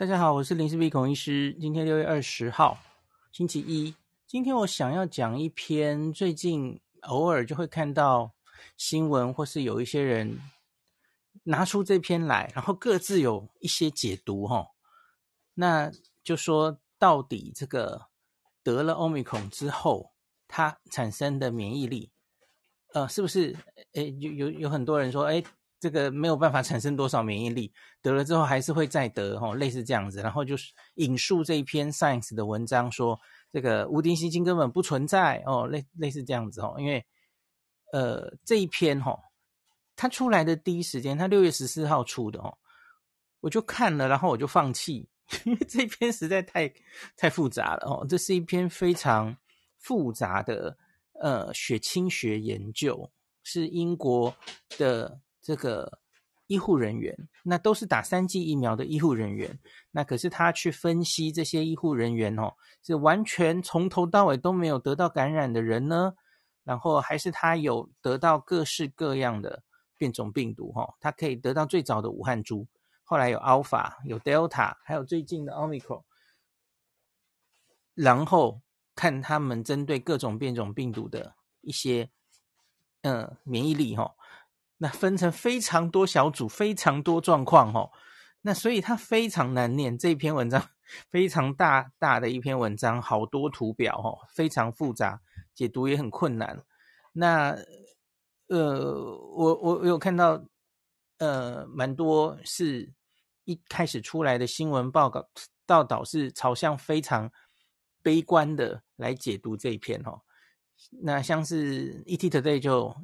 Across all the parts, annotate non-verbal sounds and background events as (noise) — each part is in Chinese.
大家好，我是林氏璧孔医师。今天六月二十号，星期一。今天我想要讲一篇最近偶尔就会看到新闻，或是有一些人拿出这篇来，然后各自有一些解读哈。那就说到底这个得了 Omicron 之后，它产生的免疫力，呃，是不是？诶，有有有很多人说，诶。这个没有办法产生多少免疫力，得了之后还是会再得，哦，类似这样子。然后就是引述这一篇 Science 的文章说，这个无敌星星根本不存在，哦，类类似这样子，哦，因为呃这一篇哈，它出来的第一时间，它六月十四号出的哦，我就看了，然后我就放弃，(laughs) 因为这篇实在太太复杂了哦，这是一篇非常复杂的呃血清学研究，是英国的。这个医护人员，那都是打三剂疫苗的医护人员。那可是他去分析这些医护人员哦，是完全从头到尾都没有得到感染的人呢？然后还是他有得到各式各样的变种病毒？哈，他可以得到最早的武汉株，后来有 Alpha，有 Delta，还有最近的 Omicron。然后看他们针对各种变种病毒的一些嗯免疫力哈。那分成非常多小组，非常多状况哦。那所以它非常难念，这篇文章非常大大的一篇文章，好多图表哦，非常复杂，解读也很困难。那呃，我我有看到呃，蛮多是一开始出来的新闻报告报道是朝向非常悲观的来解读这一篇哦。那像是 ET Today 就。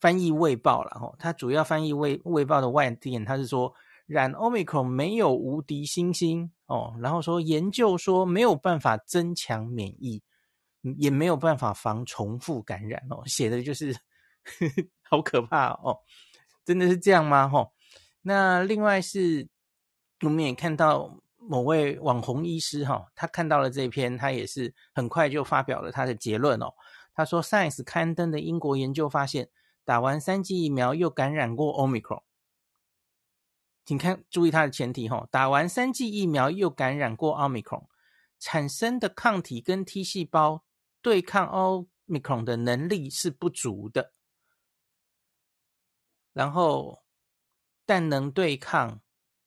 翻译卫报了哈，它主要翻译卫卫报的外电，它是说染 Omicron 没有无敌星星哦，然后说研究说没有办法增强免疫，也没有办法防重复感染哦，写的就是呵呵 (laughs) 好可怕哦，真的是这样吗？哈，那另外是我们也看到某位网红医师哈，他看到了这篇，他也是很快就发表了他的结论哦，他说 Science 刊登的英国研究发现。打完三剂疫苗又感染过 Omicron，请看注意它的前提哈，打完三剂疫苗又感染过 Omicron，产生的抗体跟 T 细胞对抗 Omicron 的能力是不足的，然后但能对抗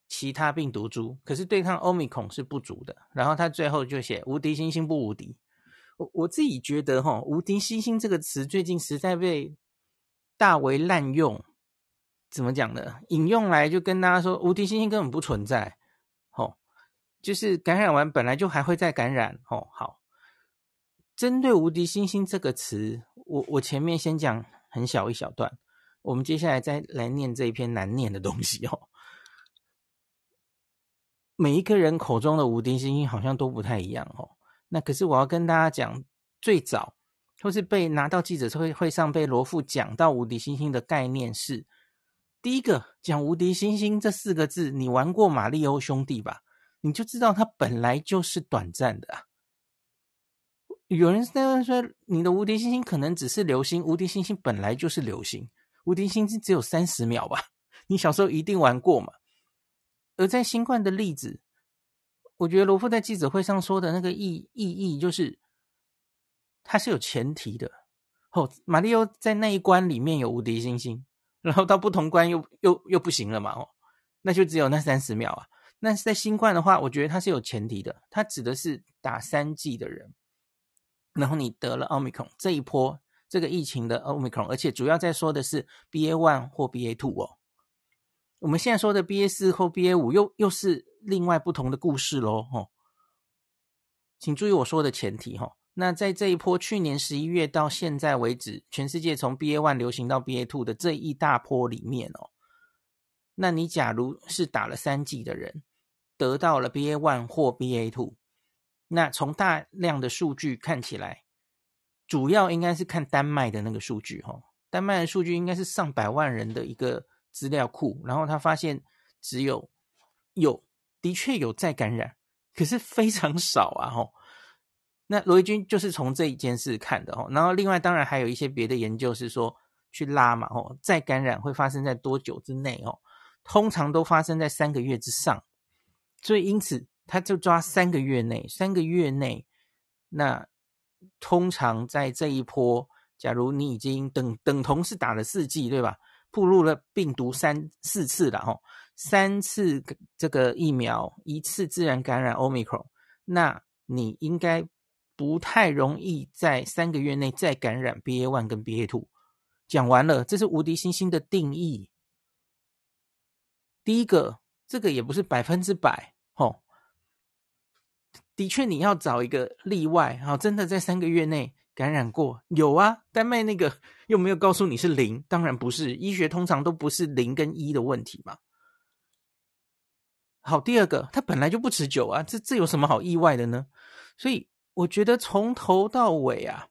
其他病毒株，可是对抗 Omicron 是不足的。然后他最后就写无敌星星不无敌，我我自己觉得哈，无敌星星这个词最近实在被。大为滥用，怎么讲呢？引用来就跟大家说，无敌星星根本不存在。哦，就是感染完本来就还会再感染。哦，好，针对无敌星星这个词，我我前面先讲很小一小段，我们接下来再来念这一篇难念的东西哦。每一个人口中的无敌星星好像都不太一样哦。那可是我要跟大家讲，最早。或是被拿到记者会会上被罗富讲到无敌星星的概念是，第一个讲无敌星星这四个字，你玩过马里欧兄弟吧？你就知道它本来就是短暂的啊。有人在问说，你的无敌星星可能只是流星，无敌星星本来就是流星，无敌星星只有三十秒吧？你小时候一定玩过嘛？而在新冠的例子，我觉得罗富在记者会上说的那个意意义就是。它是有前提的，哦，马里奥在那一关里面有无敌星星，然后到不同关又又又不行了嘛，哦，那就只有那三十秒啊。那在新冠的话，我觉得它是有前提的，它指的是打三剂的人，然后你得了奥密克戎这一波这个疫情的奥密克戎，而且主要在说的是 BA one 或 BA two 哦，我们现在说的 BA 四或 BA 五又又是另外不同的故事喽，哦，请注意我说的前提哈，哦。那在这一波去年十一月到现在为止，全世界从 BA one 流行到 BA two 的这一大波里面哦，那你假如是打了三剂的人，得到了 BA one 或 BA two，那从大量的数据看起来，主要应该是看丹麦的那个数据哈，丹麦的数据应该是上百万人的一个资料库，然后他发现只有有的确有再感染，可是非常少啊吼。那罗伊军就是从这一件事看的哦，然后另外当然还有一些别的研究是说去拉嘛哦，再感染会发生在多久之内哦？通常都发生在三个月之上，所以因此他就抓三个月内，三个月内，那通常在这一波，假如你已经等等同是打了四剂，对吧？暴露了病毒三四次了哈，三次这个疫苗，一次自然感染 Omicron，那你应该不太容易在三个月内再感染 BA one 跟 BA two。讲完了，这是无敌星星的定义。第一个，这个也不是百分之百，吼，的确你要找一个例外，哈，真的在三个月内。感染过有啊，丹麦那个又没有告诉你是零，当然不是。医学通常都不是零跟一的问题嘛。好，第二个，它本来就不持久啊，这这有什么好意外的呢？所以我觉得从头到尾啊，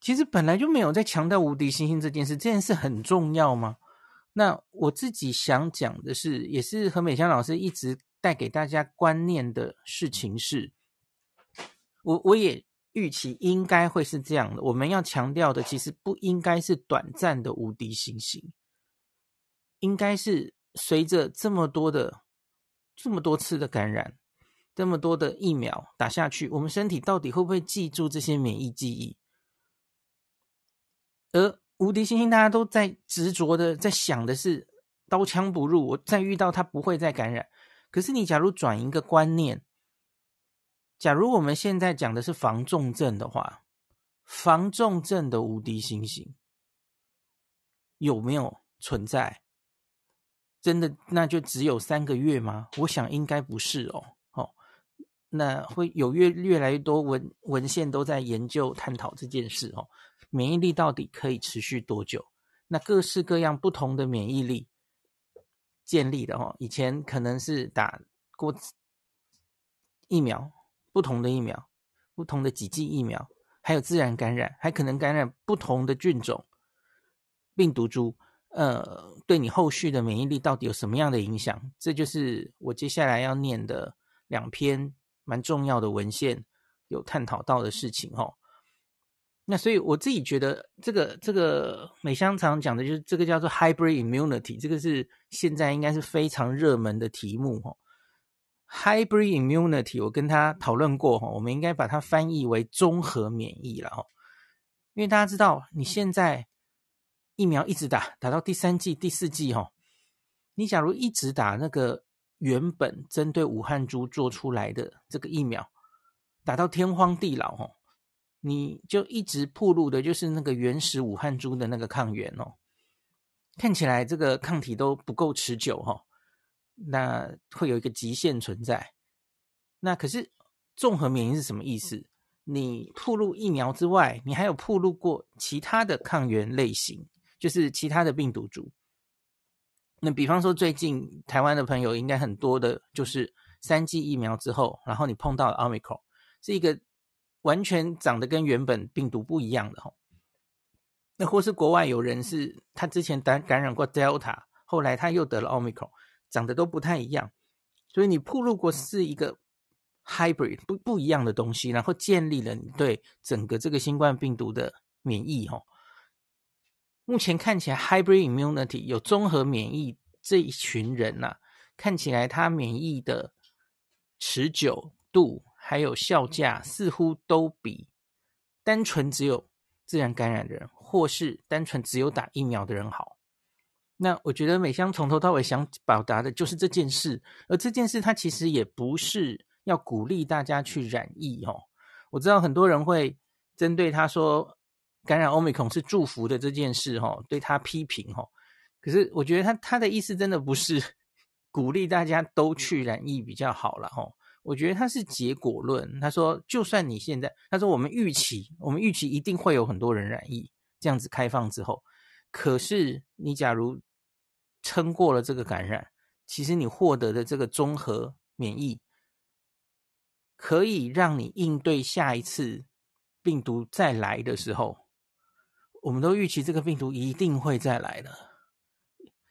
其实本来就没有在强调无敌星星这件事，这件事很重要吗？那我自己想讲的是，也是何美香老师一直带给大家观念的事情是，我我也。预期应该会是这样的。我们要强调的，其实不应该是短暂的无敌星星，应该是随着这么多的、这么多次的感染，这么多的疫苗打下去，我们身体到底会不会记住这些免疫记忆？而无敌星星，大家都在执着的在想的是刀枪不入，我再遇到它不会再感染。可是你假如转一个观念。假如我们现在讲的是防重症的话，防重症的无敌星星有没有存在？真的那就只有三个月吗？我想应该不是哦。那会有越越来越多文文献都在研究探讨这件事哦。免疫力到底可以持续多久？那各式各样不同的免疫力建立的哦，以前可能是打过疫苗。不同的疫苗，不同的几剂疫苗，还有自然感染，还可能感染不同的菌种、病毒株，呃，对你后续的免疫力到底有什么样的影响？这就是我接下来要念的两篇蛮重要的文献有探讨到的事情哦。那所以我自己觉得，这个这个美香常讲的就是这个叫做 hybrid immunity，这个是现在应该是非常热门的题目哦。Hybrid immunity，我跟他讨论过哈，我们应该把它翻译为综合免疫了哈，因为大家知道，你现在疫苗一直打，打到第三季、第四季哈，你假如一直打那个原本针对武汉株做出来的这个疫苗，打到天荒地老哈，你就一直暴露的就是那个原始武汉株的那个抗原哦，看起来这个抗体都不够持久哈。那会有一个极限存在。那可是综合免疫是什么意思？你暴露疫苗之外，你还有暴露过其他的抗原类型，就是其他的病毒株。那比方说，最近台湾的朋友应该很多的，就是三剂疫苗之后，然后你碰到了 Omicron，是一个完全长得跟原本病毒不一样的。那或是国外有人是他之前感感染过 Delta，后来他又得了 Omicron。长得都不太一样，所以你暴露过是一个 hybrid 不不一样的东西，然后建立了你对整个这个新冠病毒的免疫。哈，目前看起来 hybrid immunity 有综合免疫这一群人呐、啊，看起来他免疫的持久度还有效价似乎都比单纯只有自然感染的人，或是单纯只有打疫苗的人好。那我觉得美香从头到尾想表达的就是这件事，而这件事它其实也不是要鼓励大家去染疫哦。我知道很多人会针对他说感染 Omicron 是祝福的这件事哈，对他批评哈。可是我觉得他他的意思真的不是 (laughs) 鼓励大家都去染疫比较好了哈。我觉得他是结果论，他说就算你现在，他说我们预期我们预期一定会有很多人染疫，这样子开放之后，可是你假如撑过了这个感染，其实你获得的这个综合免疫，可以让你应对下一次病毒再来的时候，我们都预期这个病毒一定会再来的。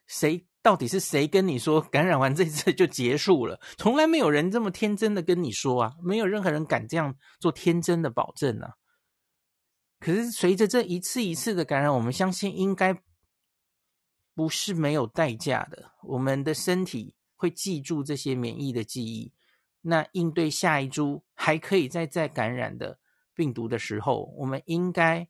谁到底是谁跟你说感染完这次就结束了？从来没有人这么天真的跟你说啊，没有任何人敢这样做天真的保证啊。可是随着这一次一次的感染，我们相信应该。不是没有代价的，我们的身体会记住这些免疫的记忆，那应对下一株还可以再再感染的病毒的时候，我们应该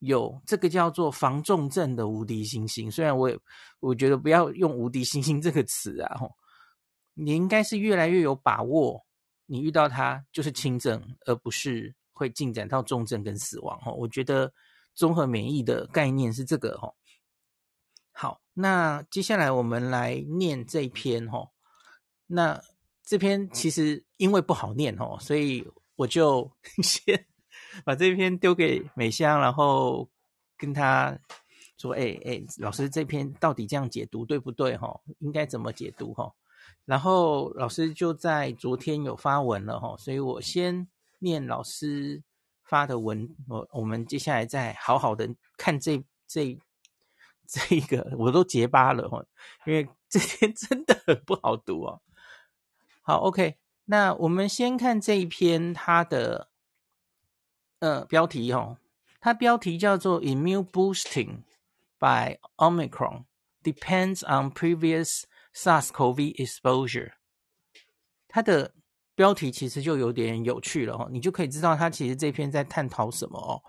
有这个叫做防重症的无敌星星。虽然我也我觉得不要用无敌星星这个词啊，吼，你应该是越来越有把握，你遇到它就是轻症，而不是会进展到重症跟死亡。吼，我觉得综合免疫的概念是这个，吼。好，那接下来我们来念这篇吼。那这篇其实因为不好念吼，所以我就 (laughs) 先把这篇丢给美香，然后跟他说：“哎哎，老师这篇到底这样解读对不对？吼，应该怎么解读？哈。”然后老师就在昨天有发文了哈，所以我先念老师发的文，我我们接下来再好好的看这这。这一个我都结巴了哦，因为这篇真的很不好读哦。好，OK，那我们先看这一篇它的呃标题哦，它标题叫做 “Immune Boosting by Omicron Depends on Previous SARS-CoV Exposure”。它的标题其实就有点有趣了哦，你就可以知道它其实这篇在探讨什么哦。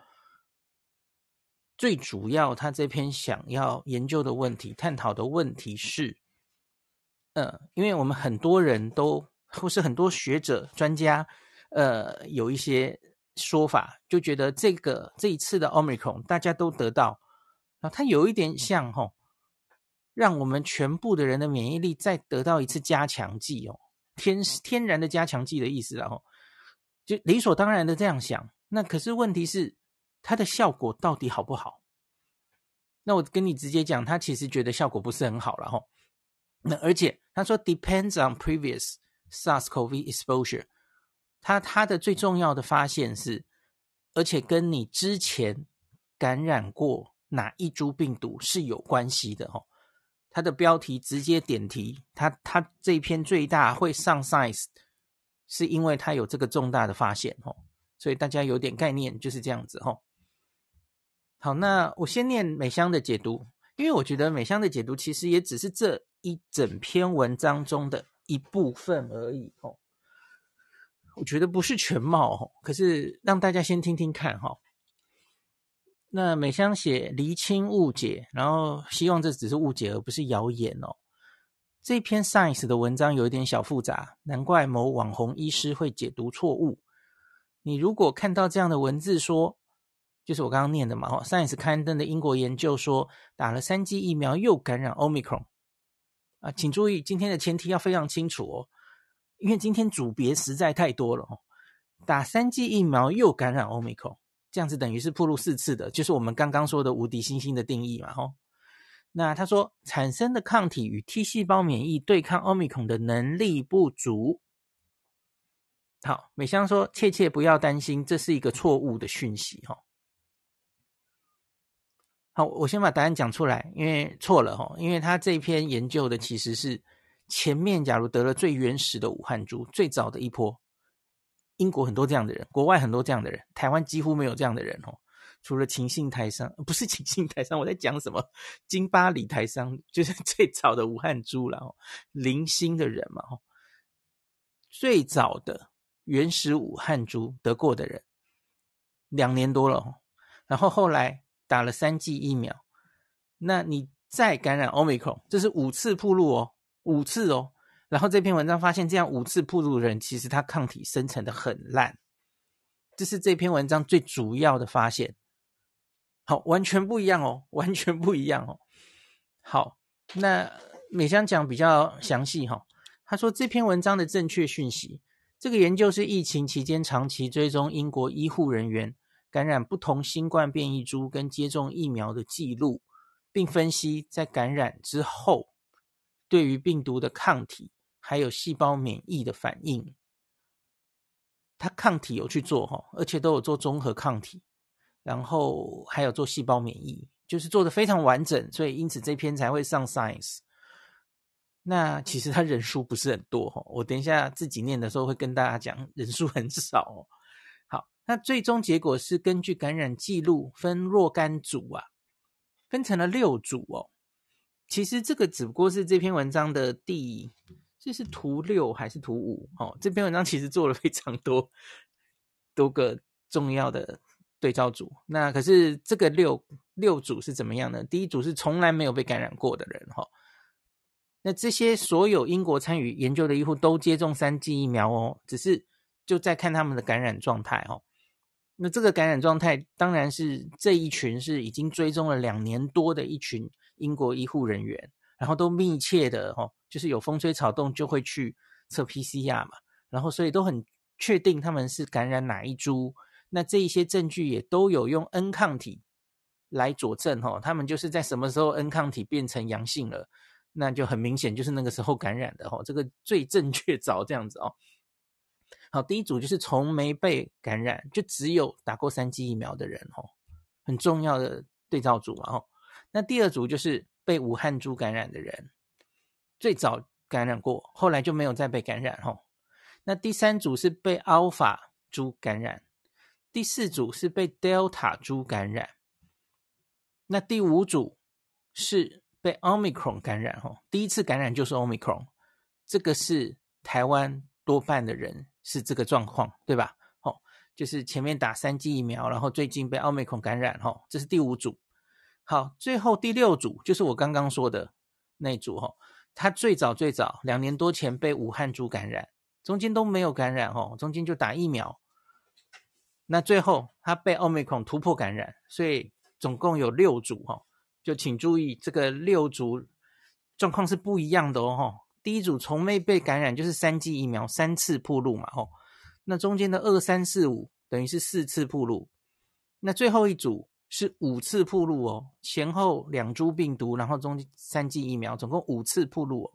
最主要，他这篇想要研究的问题、探讨的问题是，呃，因为我们很多人都，或是很多学者、专家，呃，有一些说法，就觉得这个这一次的 Omicron 大家都得到，啊，它有一点像吼，让我们全部的人的免疫力再得到一次加强剂哦，天天然的加强剂的意思，然后就理所当然的这样想。那可是问题是。它的效果到底好不好？那我跟你直接讲，他其实觉得效果不是很好了吼。那而且他说 depends on previous SARS-CoV exposure，他他的最重要的发现是，而且跟你之前感染过哪一株病毒是有关系的哦。他的标题直接点题，他他这篇最大会上 Science，是因为他有这个重大的发现哦，所以大家有点概念就是这样子哦。好，那我先念美香的解读，因为我觉得美香的解读其实也只是这一整篇文章中的一部分而已哦。我觉得不是全貌哦，可是让大家先听听看哈。那美香写厘清误解，然后希望这只是误解而不是谣言哦。这篇 Science 的文章有一点小复杂，难怪某网红医师会解读错误。你如果看到这样的文字说。就是我刚刚念的嘛，哈，Science 刊登的英国研究说，打了三剂疫苗又感染 Omicron 啊，请注意今天的前提要非常清楚哦，因为今天组别实在太多了哦。打三剂疫苗又感染 Omicron，这样子等于是暴露四次的，就是我们刚刚说的无敌星星的定义嘛，吼。那他说产生的抗体与 T 细胞免疫对抗 Omicron 的能力不足。好，美香说切切不要担心，这是一个错误的讯息，哈。好，我先把答案讲出来，因为错了哈，因为他这篇研究的其实是前面，假如得了最原始的武汉株，最早的一波，英国很多这样的人，国外很多这样的人，台湾几乎没有这样的人哦，除了秦姓台商，(laughs) 不是秦姓台商，我在讲什么？金巴里台商就是 (laughs) 最早的武汉株了哦，零星的人嘛，最早的原始武汉株得过的人，两年多了，然后后来。打了三剂疫苗，那你再感染 Omicron，这是五次暴露哦，五次哦。然后这篇文章发现，这样五次暴露的人，其实他抗体生成的很烂，这是这篇文章最主要的发现。好，完全不一样哦，完全不一样哦。好，那美香讲比较详细哈、哦。他说这篇文章的正确讯息，这个研究是疫情期间长期追踪英国医护人员。感染不同新冠变异株跟接种疫苗的记录，并分析在感染之后对于病毒的抗体还有细胞免疫的反应。它抗体有去做哈，而且都有做综合抗体，然后还有做细胞免疫，就是做的非常完整，所以因此这篇才会上 Science。那其实它人数不是很多哈，我等一下自己念的时候会跟大家讲人数很少。好那最终结果是根据感染记录分若干组啊，分成了六组哦。其实这个只不过是这篇文章的第这是图六还是图五？哦，这篇文章其实做了非常多多个重要的对照组。那可是这个六六组是怎么样呢？第一组是从来没有被感染过的人，哈、哦。那这些所有英国参与研究的医护都接种三剂疫苗哦，只是就在看他们的感染状态哦。那这个感染状态当然是这一群是已经追踪了两年多的一群英国医护人员，然后都密切的哦。就是有风吹草动就会去测 PCR 嘛，然后所以都很确定他们是感染哪一株，那这一些证据也都有用 N 抗体来佐证哦，他们就是在什么时候 N 抗体变成阳性了，那就很明显就是那个时候感染的哦，这个最正确凿这样子哦。好，第一组就是从没被感染，就只有打过三剂疫苗的人哦，很重要的对照组嘛哦。那第二组就是被武汉株感染的人。最早感染过，后来就没有再被感染吼。那第三组是被 Alpha 株感染，第四组是被 Delta 株感染，那第五组是被 Omicron 感染吼。第一次感染就是 Omicron，这个是台湾多半的人是这个状况，对吧？吼，就是前面打三剂疫苗，然后最近被 Omicron 感染吼，这是第五组。好，最后第六组就是我刚刚说的那组吼。他最早最早两年多前被武汉株感染，中间都没有感染哦，中间就打疫苗。那最后他被奥密克戎突破感染，所以总共有六组哈，就请注意这个六组状况是不一样的哦。第一组从没被感染，就是三剂疫苗三次铺路嘛吼。那中间的二三四五等于是四次铺路，那最后一组。是五次暴露哦，前后两株病毒，然后中间三剂疫苗，总共五次暴露哦，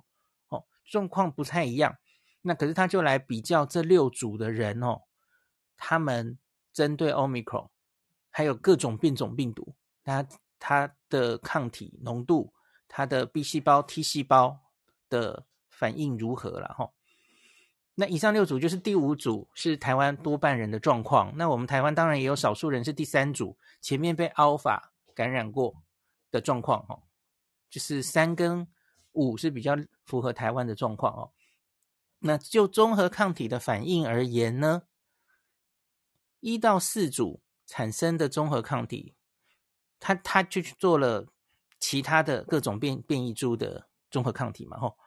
哦，状况不太一样。那可是他就来比较这六组的人哦，他们针对 Omicron 还有各种变种病毒，那它的抗体浓度，它的 B 细胞、T 细胞的反应如何了哈？哦那以上六组就是第五组，是台湾多半人的状况。那我们台湾当然也有少数人是第三组，前面被 Alpha 感染过的状况哦，就是三跟五是比较符合台湾的状况哦。那就综合抗体的反应而言呢，一到四组产生的综合抗体，他他就去做了其他的各种变变异株的综合抗体嘛，吼。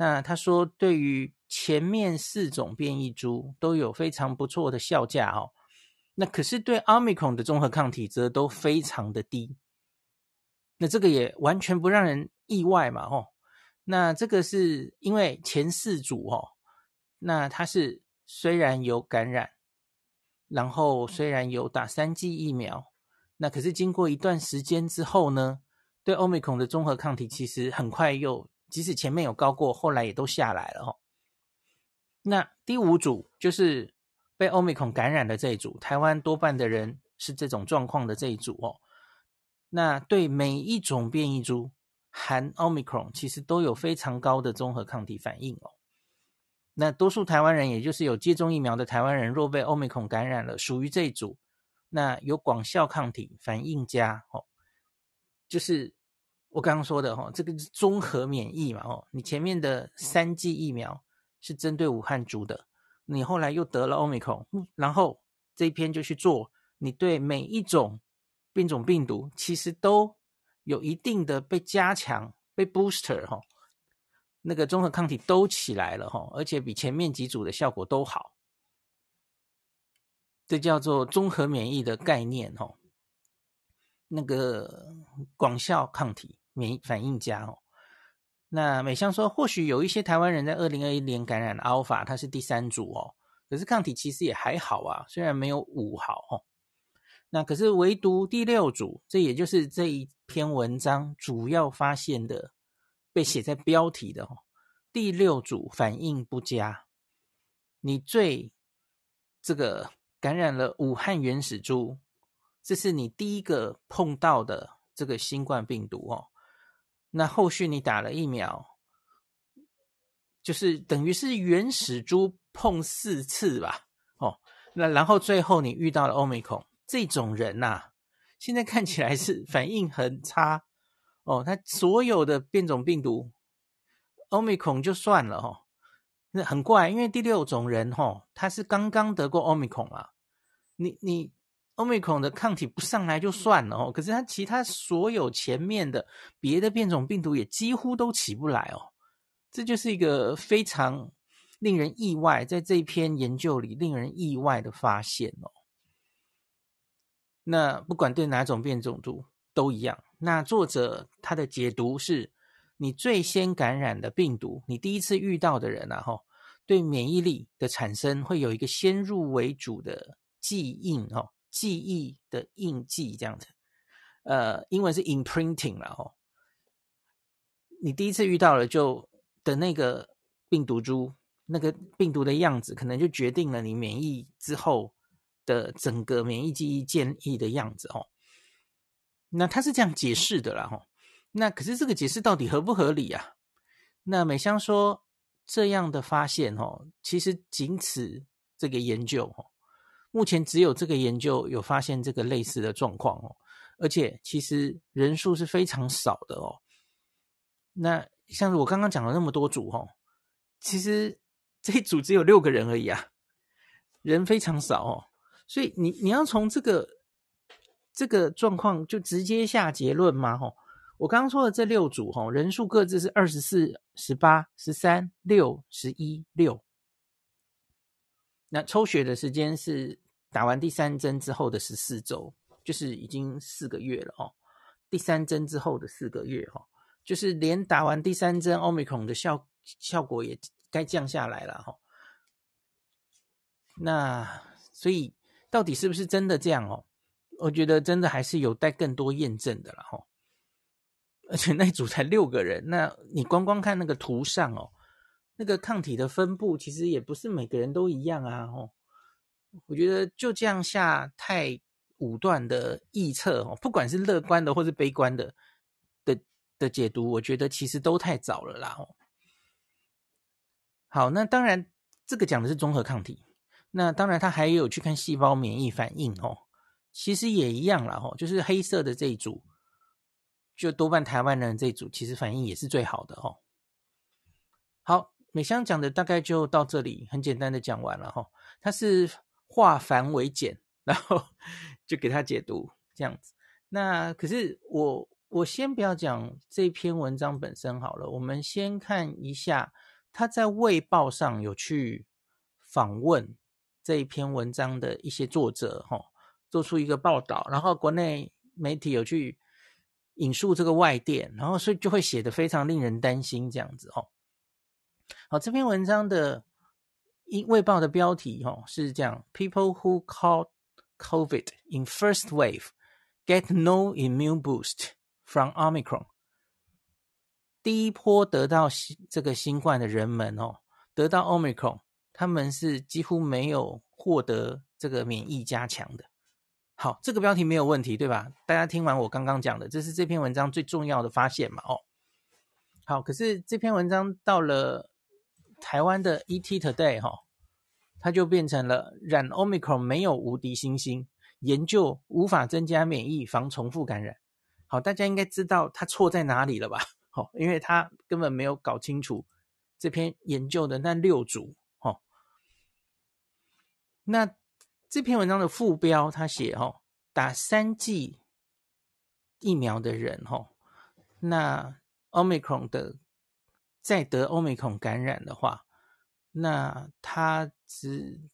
那他说对于前面四种变异株都有非常不错的效价哦，那可是对奥密克戎的综合抗体则都非常的低，那这个也完全不让人意外嘛哦，那这个是因为前四组哦，那它是虽然有感染，然后虽然有打三剂疫苗，那可是经过一段时间之后呢，对奥密克戎的综合抗体其实很快又即使前面有高过，后来也都下来了哦。那第五组就是被奥密克感染的这一组，台湾多半的人是这种状况的这一组哦。那对每一种变异株含 Omicron，其实都有非常高的综合抗体反应哦。那多数台湾人，也就是有接种疫苗的台湾人，若被 Omicron 感染了，属于这一组，那有广效抗体反应加哦，就是我刚刚说的哦，这个是综合免疫嘛哦，你前面的三剂疫苗。是针对武汉株的，你后来又得了 Omicron，然后这一篇就去做，你对每一种变种病毒其实都有一定的被加强、被 booster 哈，那个综合抗体都起来了哈，而且比前面几组的效果都好，这叫做综合免疫的概念哈，那个广效抗体免疫反应佳哦。那美香说，或许有一些台湾人在二零二一年感染了 Alpha，它是第三组哦，可是抗体其实也还好啊，虽然没有五好哦。那可是唯独第六组，这也就是这一篇文章主要发现的，被写在标题的哦，第六组反应不佳。你最这个感染了武汉原始株，这是你第一个碰到的这个新冠病毒哦。那后续你打了疫苗，就是等于是原始株碰四次吧，哦，那然后最后你遇到了 Omicron 这种人呐、啊，现在看起来是反应很差，哦，他所有的变种病毒 Omicron 就算了哦，那很怪，因为第六种人吼，他是刚刚得过 Omicron 啊，你你 Omicron 的抗体不上来就算了哦，可是它其他所有前面的别的变种病毒也几乎都起不来哦，这就是一个非常令人意外，在这篇研究里令人意外的发现哦。那不管对哪种变种毒都一样，那作者他的解读是。你最先感染的病毒，你第一次遇到的人啊，吼，对免疫力的产生会有一个先入为主的记忆哦，记忆的印记这样子，呃，英文是 imprinting 啦，吼，你第一次遇到了就的那个病毒株，那个病毒的样子，可能就决定了你免疫之后的整个免疫记忆建立的样子哦。那他是这样解释的啦，吼。那可是这个解释到底合不合理啊？那美香说这样的发现哦，其实仅此这个研究哦，目前只有这个研究有发现这个类似的状况哦，而且其实人数是非常少的哦。那像我刚刚讲了那么多组哦，其实这一组只有六个人而已啊，人非常少哦，所以你你要从这个这个状况就直接下结论吗？吼？我刚刚说的这六组哦，人数各自是二十四、十八、十三、六、十一、六。那抽血的时间是打完第三针之后的十四周，就是已经四个月了哦。第三针之后的四个月哈，就是连打完第三针 Omicron 的效效果也该降下来了哈。那所以到底是不是真的这样哦？我觉得真的还是有待更多验证的了哈。而且那组才六个人，那你光光看那个图上哦，那个抗体的分布其实也不是每个人都一样啊，哦，我觉得就这样下太武断的臆测哦，不管是乐观的或是悲观的的的解读，我觉得其实都太早了啦哦。好，那当然这个讲的是综合抗体，那当然他还有去看细胞免疫反应哦，其实也一样啦哦，就是黑色的这一组。就多半台湾人这一组其实反应也是最好的哦。好，美香讲的大概就到这里，很简单的讲完了哈。他是化繁为简，然后 (laughs) 就给他解读这样子。那可是我我先不要讲这篇文章本身好了，我们先看一下他在《卫报》上有去访问这一篇文章的一些作者哈，做出一个报道，然后国内媒体有去。引述这个外电，然后所以就会写得非常令人担心这样子哦。好，这篇文章的《卫报》的标题哦是这样：People who caught COVID in first wave get no immune boost from Omicron。第一波得到这个新冠的人们哦，得到 Omicron，他们是几乎没有获得这个免疫加强的。好，这个标题没有问题，对吧？大家听完我刚刚讲的，这是这篇文章最重要的发现嘛？哦，好，可是这篇文章到了台湾的 ET Today 哈，它就变成了染 Omicron 没有无敌星星，研究无法增加免疫防重复感染。好，大家应该知道它错在哪里了吧？好，因为它根本没有搞清楚这篇研究的那六组。哦，那。这篇文章的副标，他写哦，打三剂疫苗的人哦，那 Omicron 的再得 Omicron 感染的话，那他只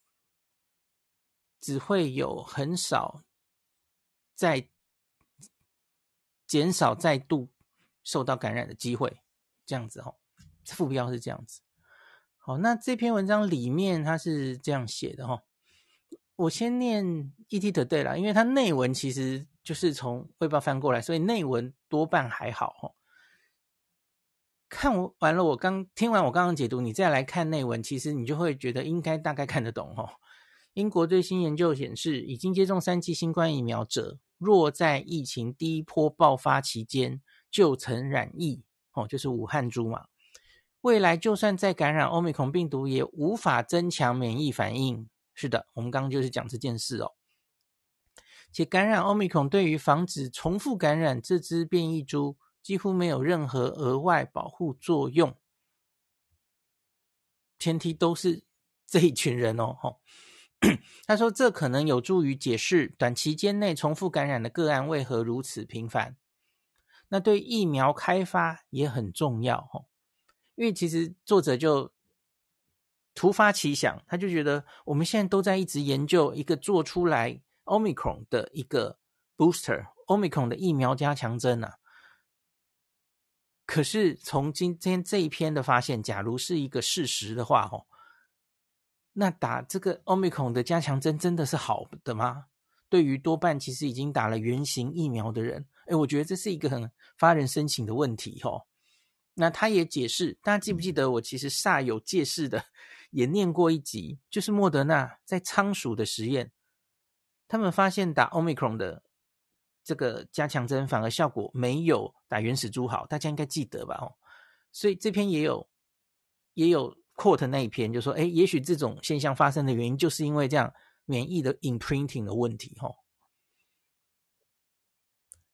只会有很少再减少再度受到感染的机会，这样子哦，副标是这样子。好，那这篇文章里面他是这样写的哦。我先念 ET Today 啦，因为它内文其实就是从卫报翻过来，所以内文多半还好哦。看完了，我刚听完我刚刚解读，你再来看内文，其实你就会觉得应该大概看得懂哦。英国最新研究显示，已经接种三剂新冠疫苗者，若在疫情第一波爆发期间就曾染疫哦，就是武汉株嘛，未来就算再感染欧米孔病毒，也无法增强免疫反应。是的，我们刚刚就是讲这件事哦。且感染 Omicron 对于防止重复感染这支变异株几乎没有任何额外保护作用。前提都是 (laughs) 这一群人哦。吼，他说这可能有助于解释短期间内重复感染的个案为何如此频繁。那对疫苗开发也很重要。哦，因为其实作者就突发奇想，他就觉得我们现在都在一直研究一个做出来 Omicron 的一个 booster，Omicron 的疫苗加强针啊。可是从今天这一篇的发现，假如是一个事实的话，哦，那打这个 Omicron 的加强针真的是好的吗？对于多半其实已经打了原型疫苗的人，哎，我觉得这是一个很发人深省的问题，哦。那他也解释，大家记不记得我其实煞有介事的也念过一集，就是莫德纳在仓鼠的实验，他们发现打 Omicron 的。这个加强针反而效果没有打原始株好，大家应该记得吧？哦，所以这篇也有也有 quote 那一篇，就说，哎，也许这种现象发生的原因，就是因为这样免疫的 imprinting 的问题，哦。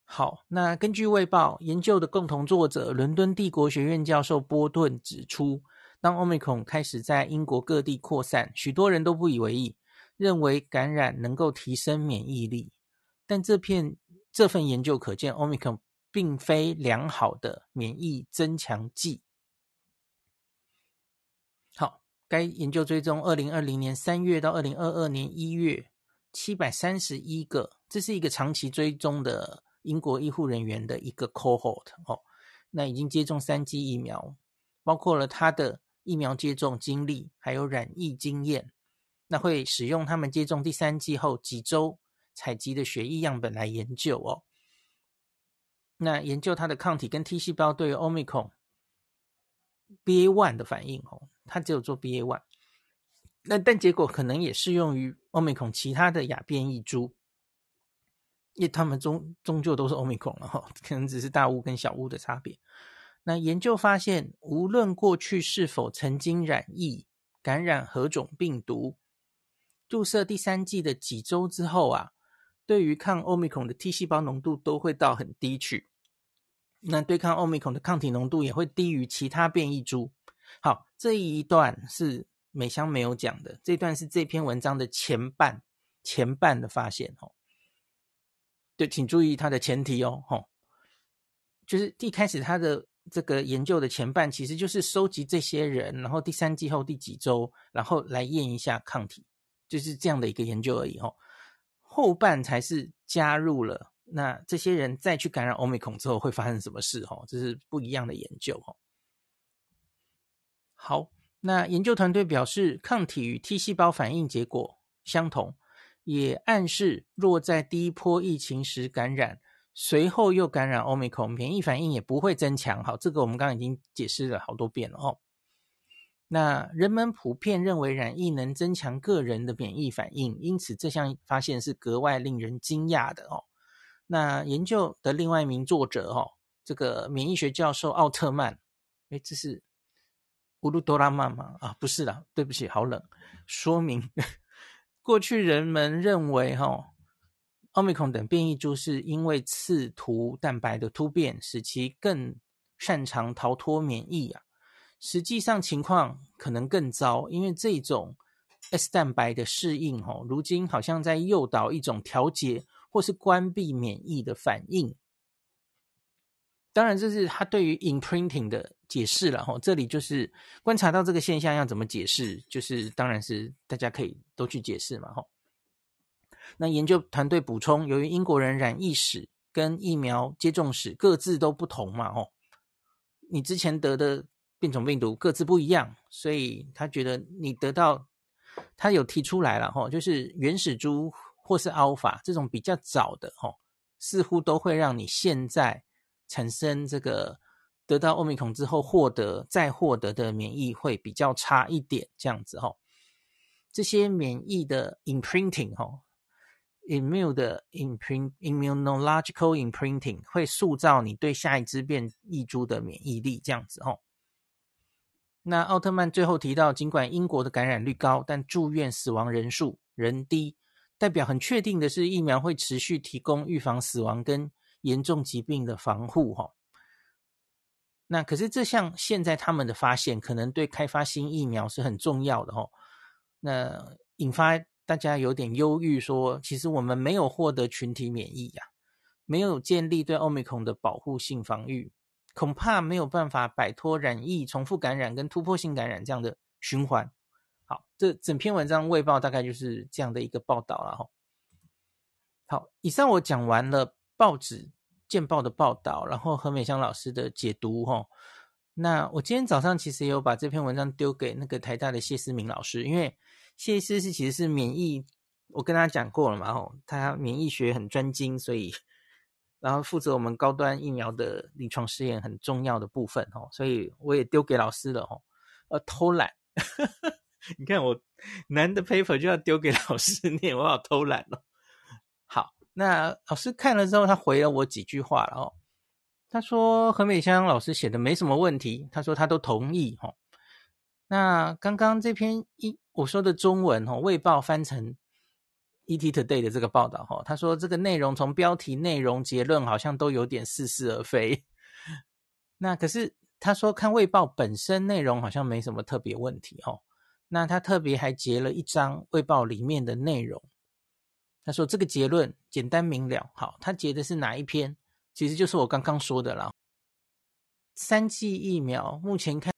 好，那根据卫报研究的共同作者，伦敦帝国学院教授波顿指出，当 Omicron 开始在英国各地扩散，许多人都不以为意，认为感染能够提升免疫力，但这片。这份研究可见，Omicron 并非良好的免疫增强剂。好，该研究追踪二零二零年三月到二零二二年一月，七百三十一个，这是一个长期追踪的英国医护人员的一个 cohort 哦。那已经接种三剂疫苗，包括了他的疫苗接种经历，还有染疫经验。那会使用他们接种第三剂后几周。采集的血液样本来研究哦，那研究它的抗体跟 T 细胞对于 Omicron B A one 的反应哦，它只有做 B A one，那但结果可能也适用于 Omicron 其他的亚变异株，因为他们终终究都是 Omicron 了哈，可能只是大乌跟小乌的差别。那研究发现，无论过去是否曾经染疫、感染何种病毒，注射第三剂的几周之后啊。对于抗 omicron 的 T 细胞浓度都会到很低去，那对抗欧米孔的抗体浓度也会低于其他变异株。好，这一段是美香没有讲的，这段是这篇文章的前半前半的发现哦。对，请注意它的前提哦，吼，就是一开始他的这个研究的前半其实就是收集这些人，然后第三季后第几周，然后来验一下抗体，就是这样的一个研究而已哦。后半才是加入了，那这些人再去感染 Omicron 之后会发生什么事？哦，这是不一样的研究哦。好，那研究团队表示，抗体与 T 细胞反应结果相同，也暗示若在第一波疫情时感染，随后又感染 Omicron，免疫反应也不会增强。好，这个我们刚刚已经解释了好多遍了哦。那人们普遍认为染疫能增强个人的免疫反应，因此这项发现是格外令人惊讶的哦。那研究的另外一名作者哦，这个免疫学教授奥特曼，诶，这是乌鲁多拉曼吗？啊，不是啦，对不起，好冷。说明过去人们认为哈、哦，奥密克戎等变异株是因为刺突蛋白的突变，使其更擅长逃脱免疫啊。实际上情况可能更糟，因为这种 S 蛋白的适应，哦，如今好像在诱导一种调节或是关闭免疫的反应。当然，这是他对于 imprinting 的解释了，哈。这里就是观察到这个现象要怎么解释，就是当然是大家可以都去解释嘛，哈。那研究团队补充，由于英国人染疫史跟疫苗接种史各自都不同嘛，哦，你之前得的。变种病毒各自不一样，所以他觉得你得到，他有提出来了哈，就是原始株或是 Alpha 这种比较早的哈，似乎都会让你现在产生这个得到欧米孔之后获得再获得的免疫会比较差一点，这样子哈。这些免疫的 imprinting 哈，immune 的 imprint immunological imprinting 会塑造你对下一支变异株的免疫力，这样子哈。那奥特曼最后提到，尽管英国的感染率高，但住院死亡人数仍低，代表很确定的是，疫苗会持续提供预防死亡跟严重疾病的防护。哈，那可是这项现在他们的发现，可能对开发新疫苗是很重要的哦。那引发大家有点忧郁，说其实我们没有获得群体免疫呀、没有建立对奥密克戎的保护性防御，恐怕没有办法摆脱染疫、重复感染跟突破性感染这样的循环。好，这整篇文章卫报大概就是这样的一个报道了哈。好，以上我讲完了报纸见报的报道，然后何美香老师的解读哈。那我今天早上其实也有把这篇文章丢给那个台大的谢思明老师，因为谢思是其实是免疫，我跟他讲过了嘛吼，他免疫学很专精，所以然后负责我们高端疫苗的临床试验很重要的部分哦，所以我也丢给老师了吼，呃，偷懒。(laughs) (laughs) 你看我难的 paper 就要丢给老师念，我好偷懒哦。好，那老师看了之后，他回了我几句话了哦。他说何美香老师写的没什么问题，他说他都同意哈。那刚刚这篇一我说的中文哈，卫报翻成 ET Today 的这个报道哈，他说这个内容从标题、内容、结论好像都有点似是而非。(laughs) 那可是他说看卫报本身内容好像没什么特别问题哈。那他特别还截了一张卫报里面的内容，他说这个结论简单明了。好，他截的是哪一篇？其实就是我刚刚说的了。三剂疫苗目前看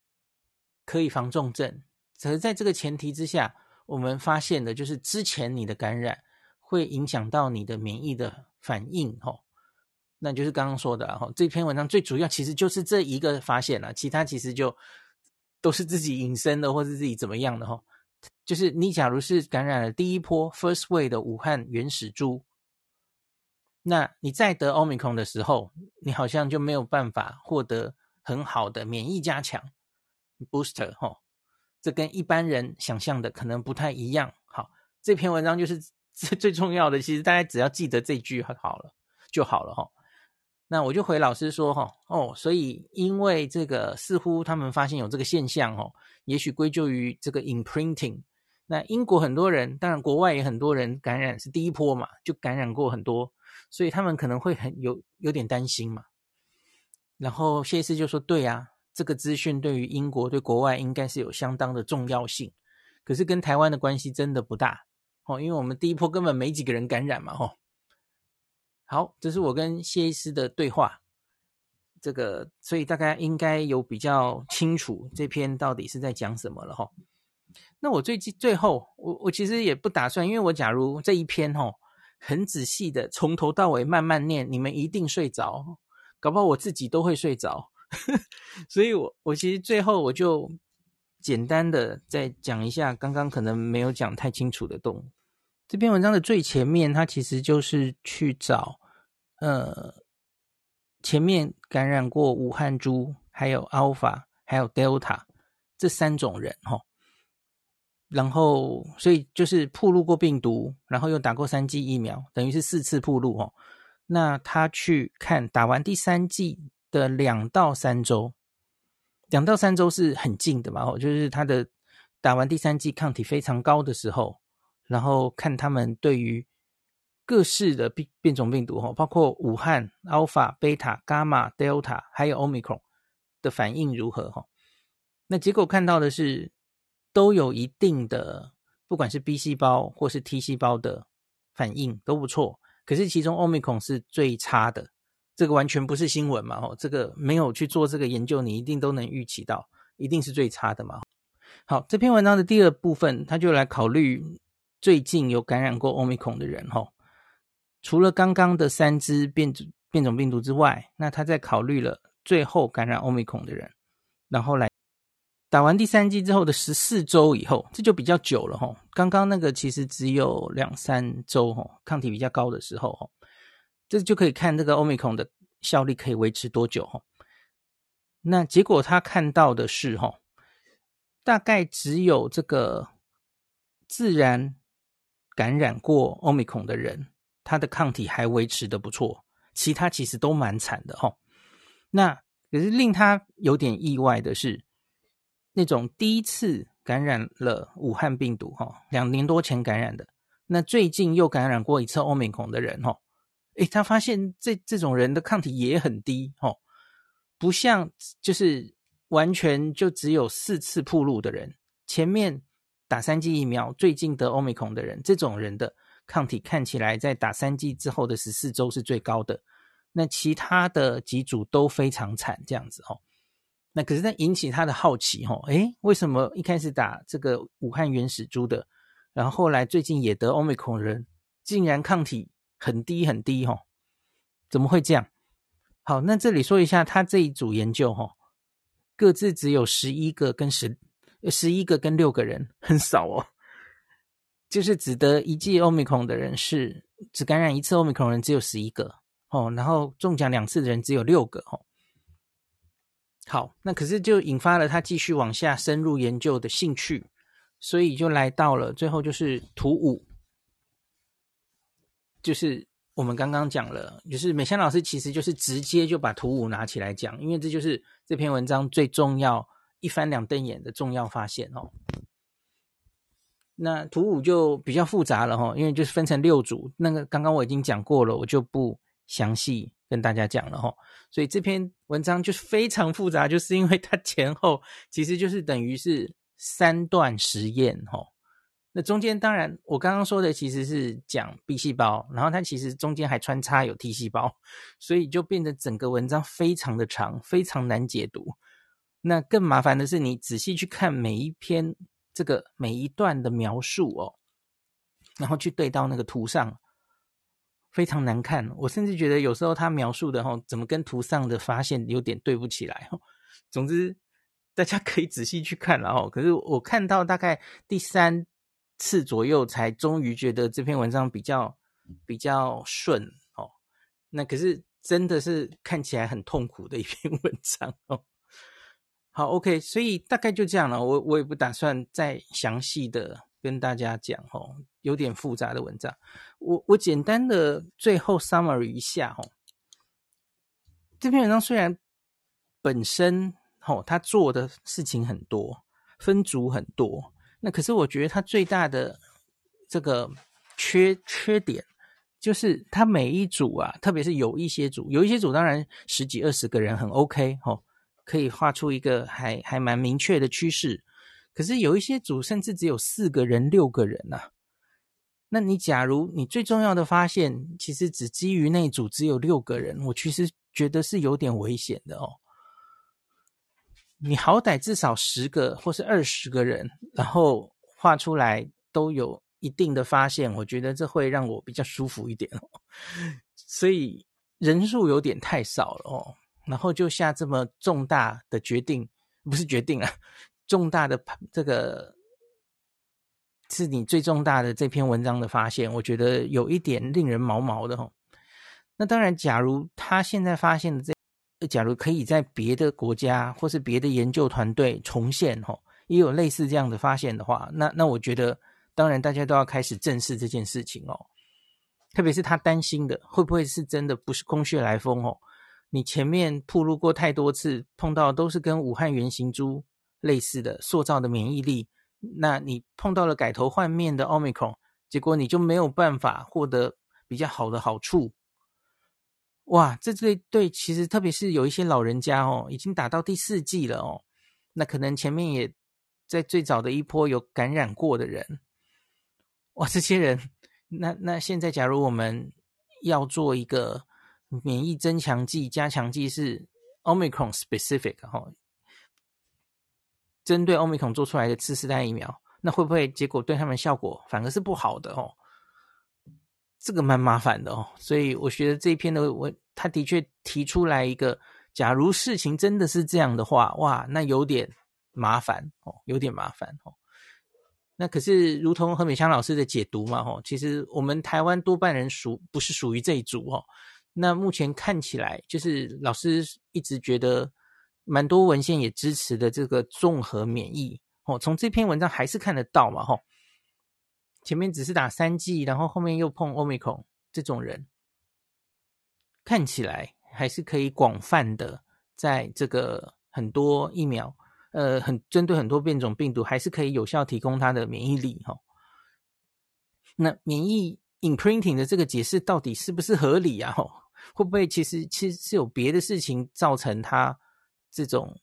可以防重症，只是在这个前提之下，我们发现的就是之前你的感染会影响到你的免疫的反应。吼，那就是刚刚说的。然后这篇文章最主要其实就是这一个发现了，其他其实就。都是自己隐身的，或是自己怎么样的哈？就是你假如是感染了第一波 first wave 的武汉原始株，那你再得 Omicron 的时候，你好像就没有办法获得很好的免疫加强 booster 哈。这跟一般人想象的可能不太一样。好，这篇文章就是最 (laughs) 最重要的，其实大家只要记得这句好了就好了哈。那我就回老师说哈哦，所以因为这个似乎他们发现有这个现象哦，也许归咎于这个 imprinting。那英国很多人，当然国外也很多人感染是第一波嘛，就感染过很多，所以他们可能会很有有点担心嘛。然后谢医师就说：“对啊，这个资讯对于英国对国外应该是有相当的重要性，可是跟台湾的关系真的不大哦，因为我们第一波根本没几个人感染嘛，吼。”好，这是我跟谢医师的对话，这个所以大家应该有比较清楚这篇到底是在讲什么了哈。那我最近最后，我我其实也不打算，因为我假如这一篇哈很仔细的从头到尾慢慢念，你们一定睡着，搞不好我自己都会睡着，(laughs) 所以我我其实最后我就简单的再讲一下刚刚可能没有讲太清楚的动。这篇文章的最前面，他其实就是去找，呃，前面感染过武汉株，还有 Alpha，还有 Delta 这三种人哈。然后，所以就是暴露过病毒，然后又打过三剂疫苗，等于是四次暴露哈。那他去看打完第三剂的两到三周，两到三周是很近的嘛，就是他的打完第三剂抗体非常高的时候。然后看他们对于各式的变变种病毒哈，包括武汉、Alpha、Beta、Gamma、Delta，还有 Omicron 的反应如何哈？那结果看到的是都有一定的，不管是 B 细胞或是 T 细胞的反应都不错。可是其中 Omicron 是最差的，这个完全不是新闻嘛？哈，这个没有去做这个研究，你一定都能预期到，一定是最差的嘛。好，这篇文章的第二部分，他就来考虑。最近有感染过 Omicron 的人，哈，除了刚刚的三只变变种病毒之外，那他在考虑了最后感染 Omicron 的人，然后来打完第三剂之后的十四周以后，这就比较久了，哈。刚刚那个其实只有两三周，哈，抗体比较高的时候，哈，这就可以看这个 Omicron 的效力可以维持多久，哈。那结果他看到的是，哈，大概只有这个自然。感染过 Omicron 的人，他的抗体还维持得不错，其他其实都蛮惨的齁。那可是令他有点意外的是，那种第一次感染了武汉病毒齁，两年多前感染的，那最近又感染过一次 Omicron 的人齁，诶，他发现这这种人的抗体也很低齁，不像就是完全就只有四次暴露的人，前面打三剂疫苗最近得奥密克的人，这种人的抗体看起来在打三剂之后的十四周是最高的。那其他的几组都非常惨，这样子哦。那可是那引起他的好奇哦，诶，为什么一开始打这个武汉原始株的，然后后来最近也得奥密克人，竟然抗体很低很低哦？怎么会这样？好，那这里说一下他这一组研究哦，各自只有十一个跟十十一个跟六个人，很少哦。就是只得一剂奥密克戎的人是只感染一次奥密克戎人只有十一个。哦，然后中奖两次的人只有六个哦。好，那可是就引发了他继续往下深入研究的兴趣，所以就来到了最后就是图五，就是我们刚刚讲了，就是美香老师其实就是直接就把图五拿起来讲，因为这就是这篇文章最重要一翻两瞪眼的重要发现哦。那图五就比较复杂了哈，因为就是分成六组，那个刚刚我已经讲过了，我就不。详细跟大家讲了齁，所以这篇文章就是非常复杂，就是因为它前后其实就是等于是三段实验齁。那中间当然我刚刚说的其实是讲 B 细胞，然后它其实中间还穿插有 T 细胞，所以就变得整个文章非常的长，非常难解读。那更麻烦的是你仔细去看每一篇这个每一段的描述哦，然后去对到那个图上。非常难看，我甚至觉得有时候他描述的哦，怎么跟图上的发现有点对不起来哦。总之，大家可以仔细去看了哦。可是我看到大概第三次左右，才终于觉得这篇文章比较比较顺哦。那可是真的是看起来很痛苦的一篇 (laughs) 文章哦。好，OK，所以大概就这样了。我我也不打算再详细的。跟大家讲哦，有点复杂的文章，我我简单的最后 summary 一下哦。这篇文章虽然本身哦，他做的事情很多，分组很多，那可是我觉得他最大的这个缺缺点，就是他每一组啊，特别是有一些组，有一些组当然十几二十个人很 OK 哦，可以画出一个还还蛮明确的趋势。可是有一些组甚至只有四个人、六个人呐、那你假如你最重要的发现，其实只基于那组只有六个人，我其实觉得是有点危险的哦。你好歹至少十个或是二十个人，然后画出来都有一定的发现，我觉得这会让我比较舒服一点哦。所以人数有点太少了哦，然后就下这么重大的决定，不是决定啊。重大的这个是你最重大的这篇文章的发现，我觉得有一点令人毛毛的哦。那当然，假如他现在发现的这，假如可以在别的国家或是别的研究团队重现哦，也有类似这样的发现的话，那那我觉得，当然大家都要开始正视这件事情哦。特别是他担心的，会不会是真的不是空穴来风哦？你前面曝露过太多次，碰到都是跟武汉原型株。类似的塑造的免疫力，那你碰到了改头换面的 Omicron，结果你就没有办法获得比较好的好处。哇，这对对，其实特别是有一些老人家哦，已经打到第四剂了哦，那可能前面也在最早的一波有感染过的人，哇，这些人，那那现在假如我们要做一个免疫增强剂、加强剂是 Omicron specific 哈、哦。针对 Omicron 做出来的次世代疫苗，那会不会结果对他们效果反而是不好的哦？这个蛮麻烦的哦。所以我觉得这一篇的文，他的确提出来一个，假如事情真的是这样的话，哇，那有点麻烦哦，有点麻烦哦。那可是如同何美香老师的解读嘛，哦，其实我们台湾多半人属不是属于这一组哦。那目前看起来，就是老师一直觉得。蛮多文献也支持的这个综合免疫哦，从这篇文章还是看得到嘛吼。前面只是打三剂，然后后面又碰 Omicron 这种人，看起来还是可以广泛的在这个很多疫苗，呃，很针对很多变种病毒，还是可以有效提供它的免疫力哈。那免疫 imprinting 的这个解释到底是不是合理啊？吼，会不会其实其实是有别的事情造成他？这种，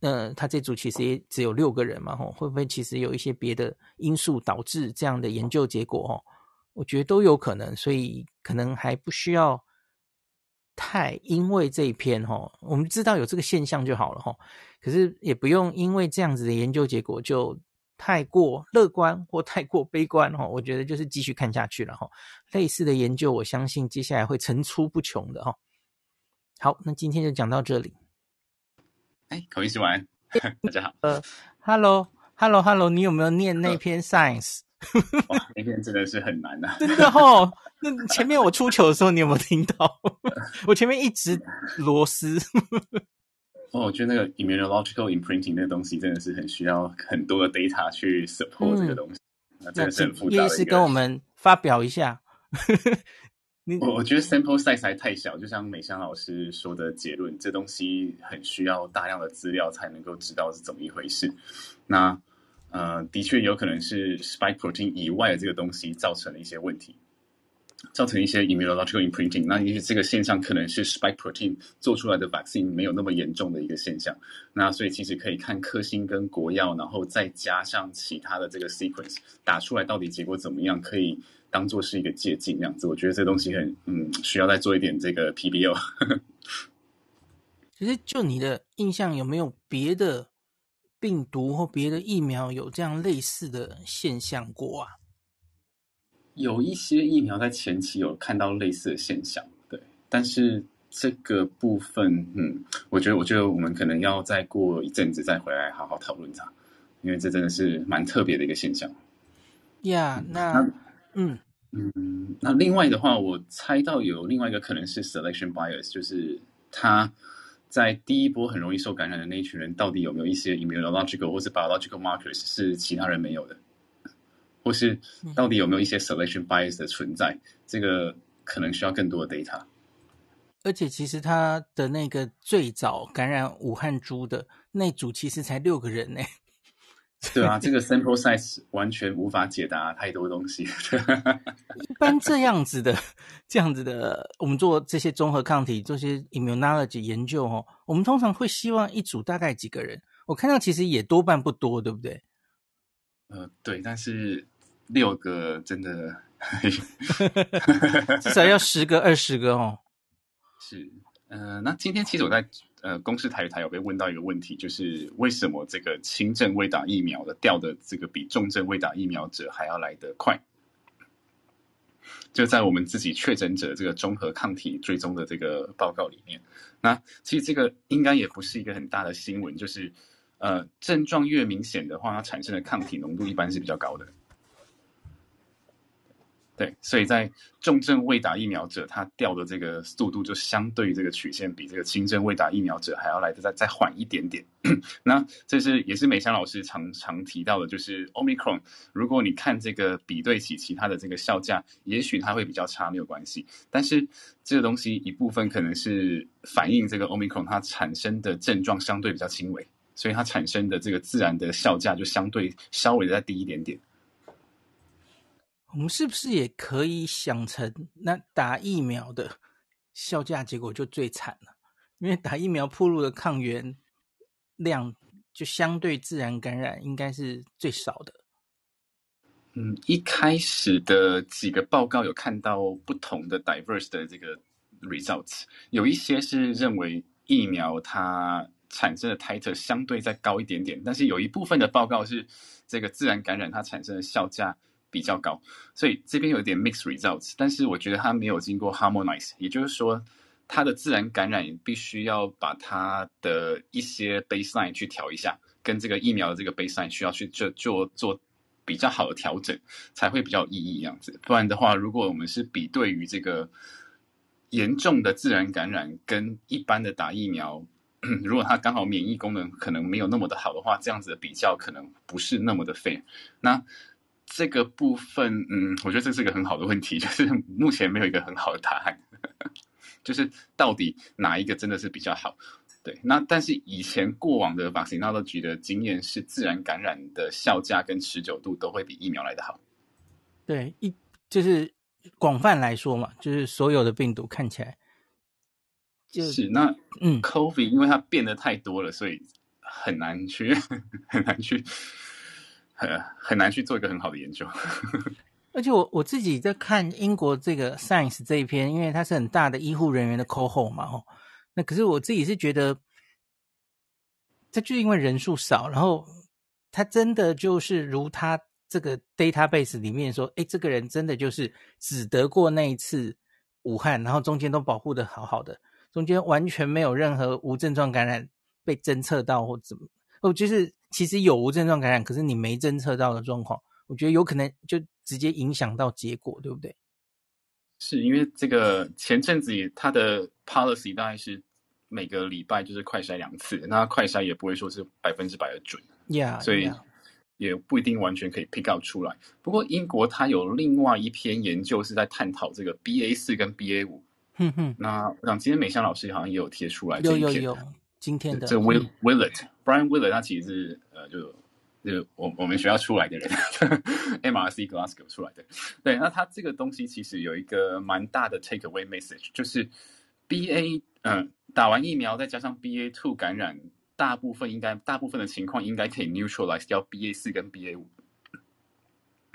呃，他这组其实也只有六个人嘛，吼，会不会其实有一些别的因素导致这样的研究结果？哦，我觉得都有可能，所以可能还不需要太因为这一篇，吼，我们知道有这个现象就好了，吼，可是也不用因为这样子的研究结果就太过乐观或太过悲观，吼，我觉得就是继续看下去了，哈，类似的研究，我相信接下来会层出不穷的，哈。好，那今天就讲到这里。哎，孔医师晚安，大家好。呃，Hello，Hello，Hello，你有没有念那篇 Science？哇，那篇真的是很难啊。真的哦，那前面我出糗的时候，你有没有听到？(laughs) 我前面一直螺丝。哦，我觉得那个 immunological imprinting 那个东西真的是很需要很多的 data 去 support 这个东西。嗯、那真的是很复杂的。叶医师跟我们发表一下。(laughs) 我我觉得 sample size 还太小，就像美香老师说的结论，这东西很需要大量的资料才能够知道是怎么一回事。那呃，的确有可能是 spike protein 以外的这个东西造成了一些问题，造成一些 immunological imprinting。那也许这个现象可能是 spike protein 做出来的 vaccine 没有那么严重的一个现象。那所以其实可以看科兴跟国药，然后再加上其他的这个 sequence 打出来到底结果怎么样，可以。当做是一个借鉴，这样子，我觉得这东西很嗯，需要再做一点这个 PBO。(laughs) 其实，就你的印象，有没有别的病毒或别的疫苗有这样类似的现象过啊？有一些疫苗在前期有看到类似的现象，对，但是这个部分，嗯，我觉得，我觉得我们可能要再过一阵子再回来好好讨论它，因为这真的是蛮特别的一个现象。呀、yeah，那嗯。嗯，那另外的话，我猜到有另外一个可能是 selection bias，就是他在第一波很容易受感染的那一群人，到底有没有一些 immunological 或是 biological markers 是其他人没有的，或是到底有没有一些 selection bias 的存在？这个可能需要更多的 data。而且，其实他的那个最早感染武汉猪的那组，其实才六个人呢。对啊，(laughs) 这个 sample size 完全无法解答太多东西。(laughs) 一般这样子的，这样子的，我们做这些综合抗体、做些 immunology 研究哦，我们通常会希望一组大概几个人？我看到其实也多半不多，对不对？呃，对，但是六个真的，(laughs) 至少要十个、二十个哦。(laughs) 是，呃，那今天其实我在。呃，公司台台有被问到一个问题，就是为什么这个轻症未打疫苗的掉的这个比重症未打疫苗者还要来得快？就在我们自己确诊者这个综合抗体追踪的这个报告里面，那其实这个应该也不是一个很大的新闻，就是呃，症状越明显的话，它产生的抗体浓度一般是比较高的。对，所以在重症未打疫苗者，他掉的这个速度就相对于这个曲线比这个轻症未打疫苗者还要来的再再缓一点点。(clears throat) 那这是也是美香老师常常提到的，就是 Omicron，如果你看这个比对起其他的这个效价，也许它会比较差，没有关系。但是这个东西一部分可能是反映这个 Omicron 它产生的症状相对比较轻微，所以它产生的这个自然的效价就相对稍微的再低一点点。我们是不是也可以想成，那打疫苗的 (laughs) 效价结果就最惨了？因为打疫苗暴露的抗原量，就相对自然感染应该是最少的。嗯，一开始的几个报告有看到不同的 diverse 的这个 results，有一些是认为疫苗它产生的 titer 相对再高一点点，但是有一部分的报告是这个自然感染它产生的效价。比较高，所以这边有点 mixed results，但是我觉得它没有经过 harmonize，也就是说，它的自然感染必须要把它的一些 baseline 去调一下，跟这个疫苗的这个 baseline 需要去做做做比较好的调整，才会比较有意义这样子。不然的话，如果我们是比对于这个严重的自然感染跟一般的打疫苗，(clears throat) 如果它刚好免疫功能可能没有那么的好的话，这样子的比较可能不是那么的 fair。那这个部分，嗯，我觉得这是一个很好的问题，(laughs) 就是目前没有一个很好的答案，(laughs) 就是到底哪一个真的是比较好？对，那但是以前过往的 vaccinology 的经验是，自然感染的效价跟持久度都会比疫苗来得好。对，一就是广泛来说嘛，就是所有的病毒看起来，就是那嗯，COVID 因为它变得太多了，所以很难去 (laughs) 很难去很很难去做一个很好的研究。(laughs) 而且我我自己在看英国这个 Science 这一篇，因为它是很大的医护人员的 cohort 嘛，哦，那可是我自己是觉得，这就是因为人数少，然后他真的就是如他这个 database 里面说，哎，这个人真的就是只得过那一次武汉，然后中间都保护的好好的，中间完全没有任何无症状感染被侦测到或怎么，哦，就是其实有无症状感染，可是你没侦测到的状况。我觉得有可能就直接影响到结果，对不对？是因为这个前阵子他的 policy 大概是每个礼拜就是快筛两次，那快筛也不会说是百分之百的准，Yeah，所以也不一定完全可以 pick out 出来。不过英国它有另外一篇研究是在探讨这个 BA 四跟 BA 五，哼哼。那我想今天美香老师好像也有贴出来这一篇，有有有，今天的这 Will Willett，Brian Willett 他其实是呃就。就我我们学校出来的人，(laughs) MRC Glasgow 出来的，对，那他这个东西其实有一个蛮大的 take away message，就是 BA，嗯、呃，打完疫苗再加上 BA two 感染，大部分应该大部分的情况应该可以 neutralize 掉 BA 四跟 BA 五。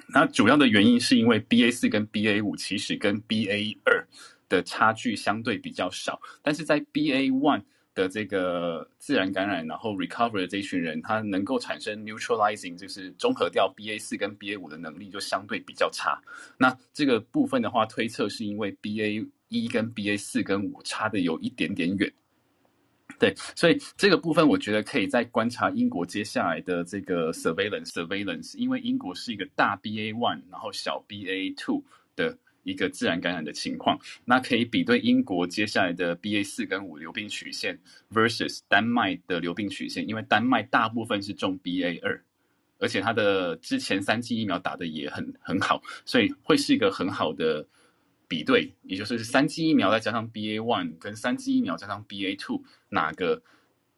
那主要的原因是因为 BA 四跟 BA 五其实跟 BA 二的差距相对比较少，但是在 BA one。的这个自然感染，然后 recover 的这一群人，他能够产生 neutralizing，就是中和掉 BA 四跟 BA 五的能力就相对比较差。那这个部分的话，推测是因为 BA 一跟 BA 四跟五差的有一点点远。对，所以这个部分我觉得可以再观察英国接下来的这个 surveillance surveillance，因为英国是一个大 BA one，然后小 BA two 的。一个自然感染的情况，那可以比对英国接下来的 BA 四跟五流病曲线 versus 丹麦的流病曲线，因为丹麦大部分是中 BA 二，而且它的之前三剂疫苗打得也很很好，所以会是一个很好的比对，也就是三剂疫苗再加上 BA one 跟三剂疫苗加上 BA two 哪个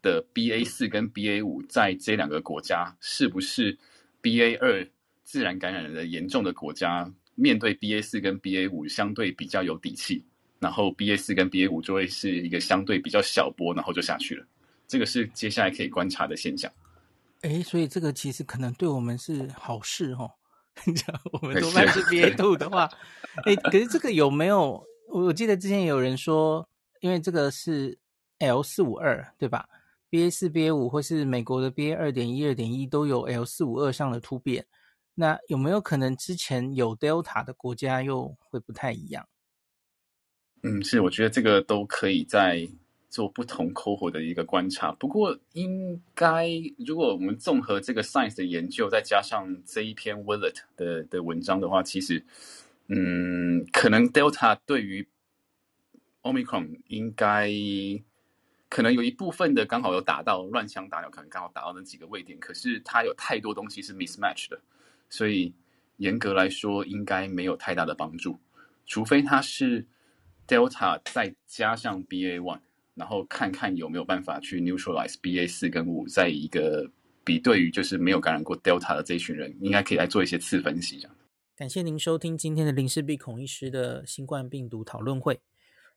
的 BA 四跟 BA 五在这两个国家是不是 BA 二自然感染的严重的国家？面对 BA 四跟 BA 五相对比较有底气，然后 BA 四跟 BA 五就会是一个相对比较小波，然后就下去了。这个是接下来可以观察的现象。哎，所以这个其实可能对我们是好事哦。(laughs) 我们多半是 BA two 的话，哎，可是这个有没有？我记得之前有人说，因为这个是 L 四五二对吧？BA 四、BA 五或是美国的 BA 二点一、二点一都有 L 四五二上的突变。那有没有可能之前有 Delta 的国家又会不太一样？嗯，是，我觉得这个都可以在做不同 cohort 的一个观察。不过，应该如果我们综合这个 Science 的研究，再加上这一篇 Willett 的的文章的话，其实，嗯，可能 Delta 对于 Omicron 应该可能有一部分的刚好有打到乱枪打鸟，可能刚好打到那几个位点，可是它有太多东西是 mismatch 的。所以严格来说，应该没有太大的帮助，除非它是 Delta 再加上 BA one，然后看看有没有办法去 neutralize BA 四跟五，在一个比对于就是没有感染过 Delta 的这一群人，应该可以来做一些次分析这样。感谢您收听今天的林氏璧孔医师的新冠病毒讨论会。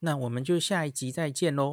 那我们就下一集再见喽。